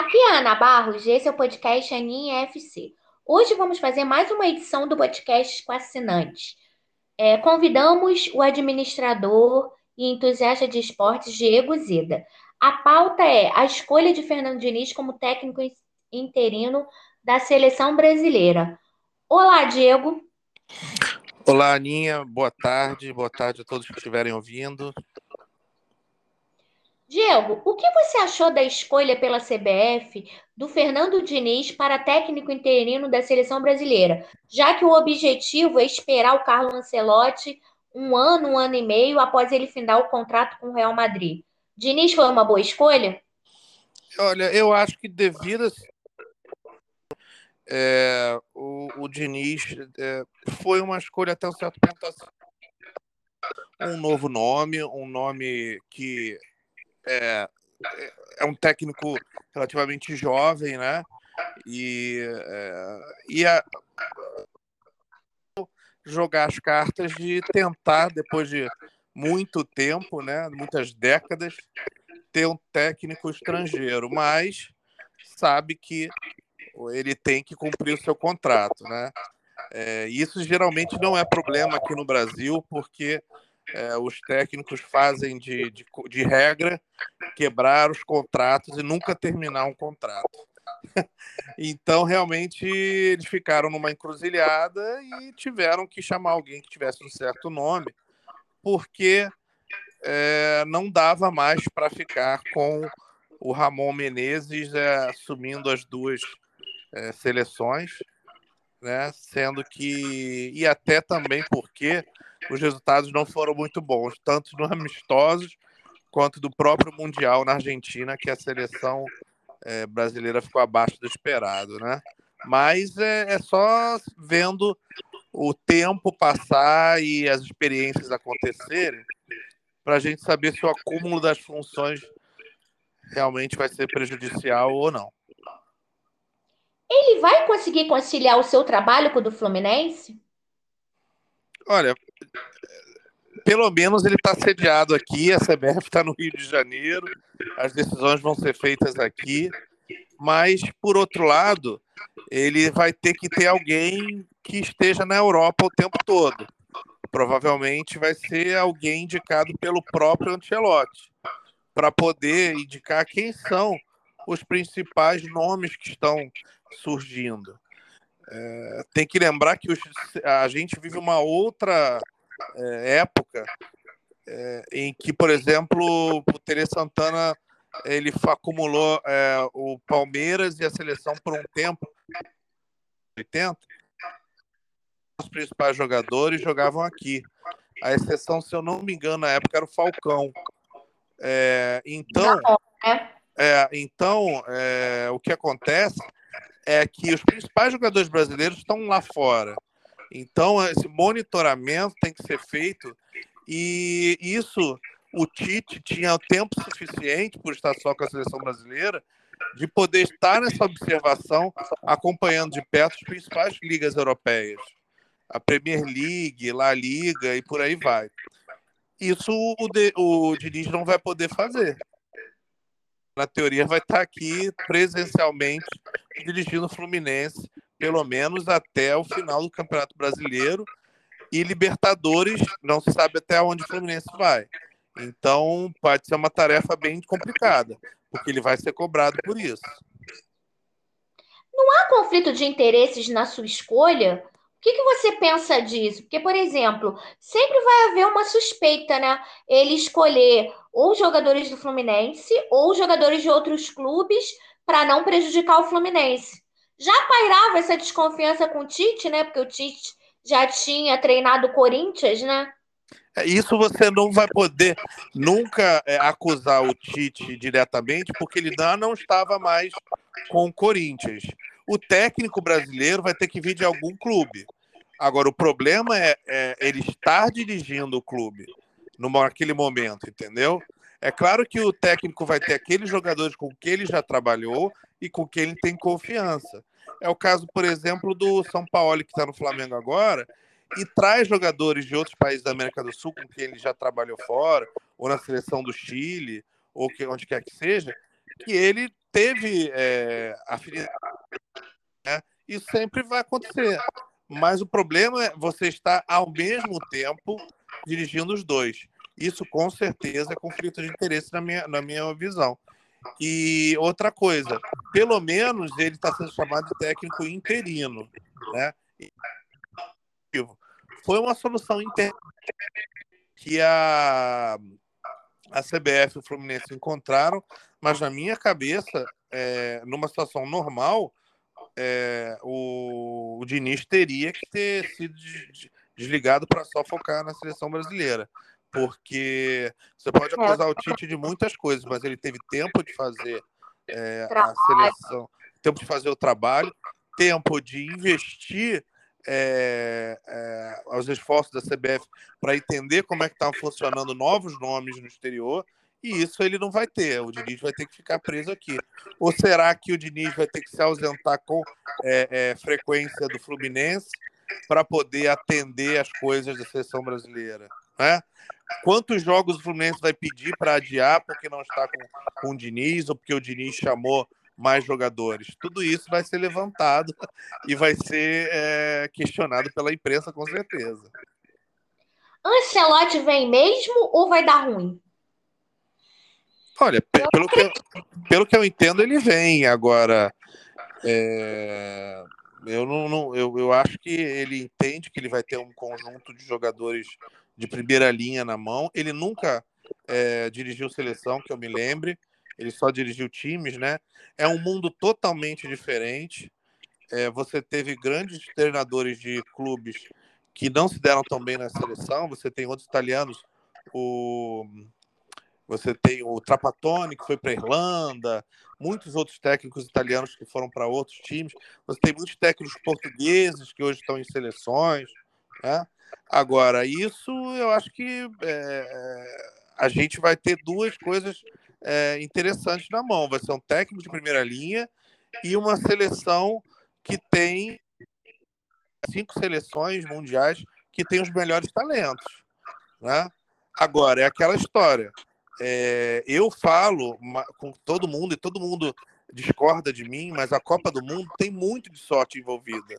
Aqui é Ana Barros, esse é o podcast Aninha FC. Hoje vamos fazer mais uma edição do podcast com assinantes. É, convidamos o administrador e entusiasta de esportes Diego Zida. A pauta é a escolha de Fernando Diniz como técnico interino da seleção brasileira. Olá, Diego. Olá, Aninha. Boa tarde. Boa tarde a todos que estiverem ouvindo. Diego, o que você achou da escolha pela CBF do Fernando Diniz para técnico interino da seleção brasileira, já que o objetivo é esperar o Carlo Ancelotti um ano, um ano e meio após ele findar o contrato com o Real Madrid? Diniz foi uma boa escolha? Olha, eu acho que devido a... é, o, o Diniz é, foi uma escolha até um certo ponto um novo nome, um nome que é, é um técnico relativamente jovem, né? E, é, e a, jogar as cartas de tentar, depois de muito tempo, né, muitas décadas, ter um técnico estrangeiro, mas sabe que ele tem que cumprir o seu contrato, né? É, isso geralmente não é problema aqui no Brasil, porque é, os técnicos fazem de, de, de, regra quebrar os contratos e nunca terminar um contrato. então, realmente, eles ficaram numa encruzilhada e tiveram que chamar alguém que tivesse um certo nome, porque é, não dava mais para ficar com o Ramon Menezes é, assumindo as duas é, seleções, né? sendo que. E até também porque os resultados não foram muito bons, tanto no amistosos quanto do próprio Mundial na Argentina, que a seleção é, brasileira ficou abaixo do esperado, né? Mas é, é só vendo o tempo passar e as experiências acontecerem para a gente saber se o acúmulo das funções realmente vai ser prejudicial ou não. Ele vai conseguir conciliar o seu trabalho com o do Fluminense? Olha, pelo menos ele está sediado aqui, a CBF está no Rio de Janeiro, as decisões vão ser feitas aqui, mas, por outro lado, ele vai ter que ter alguém que esteja na Europa o tempo todo. Provavelmente vai ser alguém indicado pelo próprio Ancelotti, para poder indicar quem são os principais nomes que estão surgindo. É, tem que lembrar que os, a gente vive uma outra época é, em que, por exemplo, o Tere Santana ele acumulou é, o Palmeiras e a seleção por um tempo, 80, os principais jogadores jogavam aqui. A exceção, se eu não me engano, na época era o Falcão. É, então, né? é, então é, o que acontece é que os principais jogadores brasileiros estão lá fora. Então, esse monitoramento tem que ser feito e isso o Tite tinha tempo suficiente, por estar só com a seleção brasileira, de poder estar nessa observação, acompanhando de perto as principais ligas europeias, a Premier League, La Liga e por aí vai. Isso o, o Diniz não vai poder fazer. Na teoria, vai estar aqui presencialmente dirigindo o Fluminense, pelo menos até o final do Campeonato Brasileiro. E Libertadores, não se sabe até onde o Fluminense vai. Então, pode ser uma tarefa bem complicada, porque ele vai ser cobrado por isso. Não há conflito de interesses na sua escolha? O que, que você pensa disso? Porque, por exemplo, sempre vai haver uma suspeita, né? Ele escolher ou jogadores do Fluminense ou jogadores de outros clubes para não prejudicar o Fluminense. Já pairava essa desconfiança com o Tite, né? Porque o Tite já tinha treinado o Corinthians, né? É, isso você não vai poder nunca é, acusar o Tite diretamente, porque ele não, não estava mais com o Corinthians. O técnico brasileiro vai ter que vir de algum clube. Agora, o problema é, é ele estar dirigindo o clube naquele momento, entendeu? É claro que o técnico vai ter aqueles jogadores com quem ele já trabalhou e com quem ele tem confiança. É o caso, por exemplo, do São Paulo, que está no Flamengo agora, e traz jogadores de outros países da América do Sul com quem ele já trabalhou fora, ou na seleção do Chile, ou que, onde quer que seja, que ele teve é, afinidade. Né? Isso sempre vai acontecer. Mas o problema é você estar ao mesmo tempo dirigindo os dois. Isso com certeza é conflito de interesse na minha, na minha visão. E outra coisa, pelo menos ele está sendo chamado de técnico interino, né? Foi uma solução interna que a, a CBF e o Fluminense encontraram, mas na minha cabeça, é, numa situação normal, é, o, o Diniz teria que ter sido desligado para só focar na seleção brasileira. Porque você pode acusar o Tite de muitas coisas, mas ele teve tempo de fazer é, a seleção, tempo de fazer o trabalho, tempo de investir é, é, aos esforços da CBF para entender como é que estavam funcionando novos nomes no exterior, e isso ele não vai ter. O Diniz vai ter que ficar preso aqui. Ou será que o Diniz vai ter que se ausentar com é frequência do Fluminense para poder atender as coisas da seleção brasileira? Né? Quantos jogos o Fluminense vai pedir para adiar porque não está com, com o Diniz ou porque o Diniz chamou mais jogadores. Tudo isso vai ser levantado e vai ser é, questionado pela imprensa, com certeza. Ancelotti vem mesmo ou vai dar ruim? Olha, pelo que, eu, pelo que eu entendo, ele vem. Agora, é, eu, não, não, eu, eu acho que ele entende que ele vai ter um conjunto de jogadores de primeira linha na mão. Ele nunca é, dirigiu seleção, que eu me lembre ele só dirigiu times, né? É um mundo totalmente diferente. É, você teve grandes treinadores de clubes que não se deram tão bem na seleção. Você tem outros italianos, o você tem o Trapattoni que foi para a Irlanda, muitos outros técnicos italianos que foram para outros times. Você tem muitos técnicos portugueses que hoje estão em seleções. Né? Agora, isso eu acho que é, a gente vai ter duas coisas é, interessantes na mão. Vai ser um técnico de primeira linha e uma seleção que tem cinco seleções mundiais que tem os melhores talentos. Né? Agora, é aquela história. É, eu falo com todo mundo e todo mundo discorda de mim, mas a Copa do Mundo tem muito de sorte envolvida.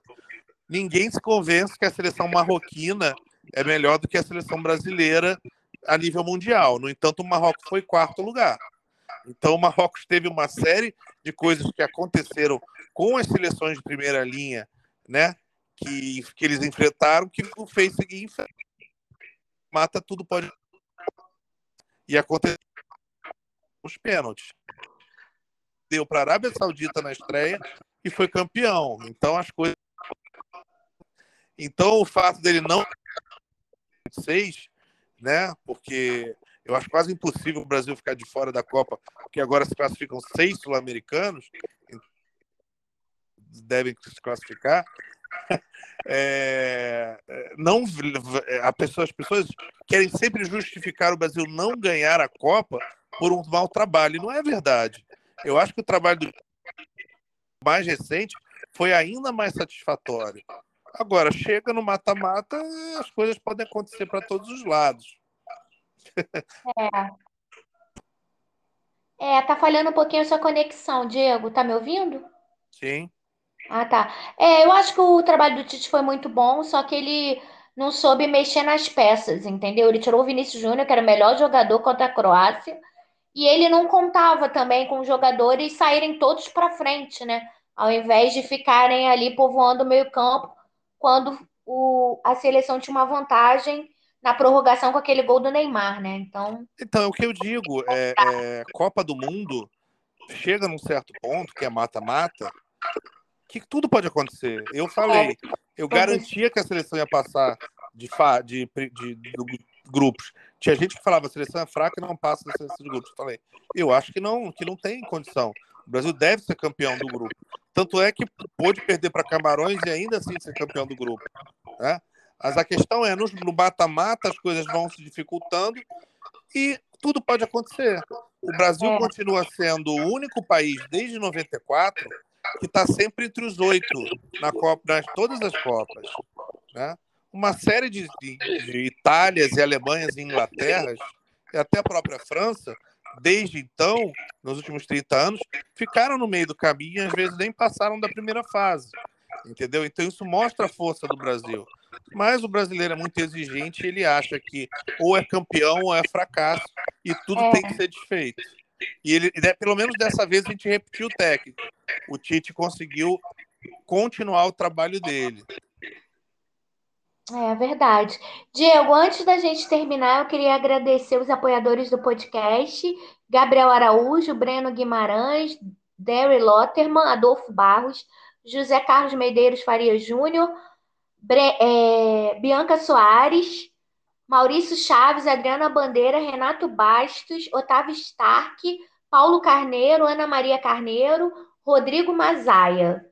Ninguém se convence que a seleção marroquina é melhor do que a seleção brasileira a nível mundial. No entanto, o Marrocos foi quarto lugar. Então, o Marrocos teve uma série de coisas que aconteceram com as seleções de primeira linha, né? Que, que eles enfrentaram, que o fez seguir em frente. Mata tudo pode. E aconteceu os pênaltis. Deu para a Arábia Saudita na estreia e foi campeão. Então, as coisas. Então, o fato dele não. Seis, né? Porque eu acho quase impossível o Brasil ficar de fora da Copa, porque agora se classificam seis sul-americanos, devem se classificar. É, não, a pessoa, as pessoas querem sempre justificar o Brasil não ganhar a Copa por um mau trabalho. E não é verdade. Eu acho que o trabalho mais recente foi ainda mais satisfatório. Agora, chega no mata-mata, as coisas podem acontecer para todos os lados. É. É, tá falhando um pouquinho a sua conexão, Diego. Tá me ouvindo? Sim. Ah, tá. É, eu acho que o trabalho do Tite foi muito bom, só que ele não soube mexer nas peças, entendeu? Ele tirou o Vinícius Júnior, que era o melhor jogador contra a Croácia, e ele não contava também com os jogadores saírem todos para frente, né? Ao invés de ficarem ali povoando o meio-campo, quando o, a seleção tinha uma vantagem na prorrogação com aquele gol do Neymar, né? Então. Então, é o que eu digo, é, é Copa do Mundo chega num certo ponto, que é mata-mata, que tudo pode acontecer. Eu falei, eu garantia que a seleção ia passar de, fa, de, de, de, grupos. Tinha gente que falava a seleção é fraca e não passa da seleção de grupos. Eu falei, eu acho que não, que não tem condição. O Brasil deve ser campeão do grupo. Tanto é que pôde perder para Camarões e ainda assim ser campeão do grupo. Né? Mas a questão é, no mata-mata as coisas vão se dificultando e tudo pode acontecer. O Brasil é. continua sendo o único país desde 94 que está sempre entre os oito na Copa, nas todas as Copas. Né? Uma série de, de, de Itálias e Alemanhas e Inglaterras, e até a própria França, desde então, nos últimos 30 anos, ficaram no meio do caminho e às vezes nem passaram da primeira fase. Entendeu? Então isso mostra a força do Brasil. Mas o brasileiro é muito exigente ele acha que ou é campeão ou é fracasso e tudo tem que ser desfeito. E ele, pelo menos dessa vez, a gente repetiu o técnico. O Tite conseguiu continuar o trabalho dele. É verdade. Diego, antes da gente terminar, eu queria agradecer os apoiadores do podcast: Gabriel Araújo, Breno Guimarães, Derry Lotterman, Adolfo Barros, José Carlos Medeiros Faria Júnior, é, Bianca Soares, Maurício Chaves, Adriana Bandeira, Renato Bastos, Otávio Stark, Paulo Carneiro, Ana Maria Carneiro, Rodrigo Mazaia.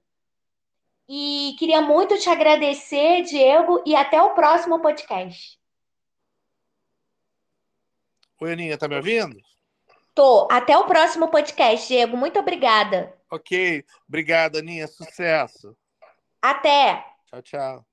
E queria muito te agradecer, Diego, e até o próximo podcast. Oi, Aninha, tá me ouvindo? Tô. Até o próximo podcast, Diego. Muito obrigada. Ok. Obrigado, Aninha. Sucesso. Até. Tchau, tchau.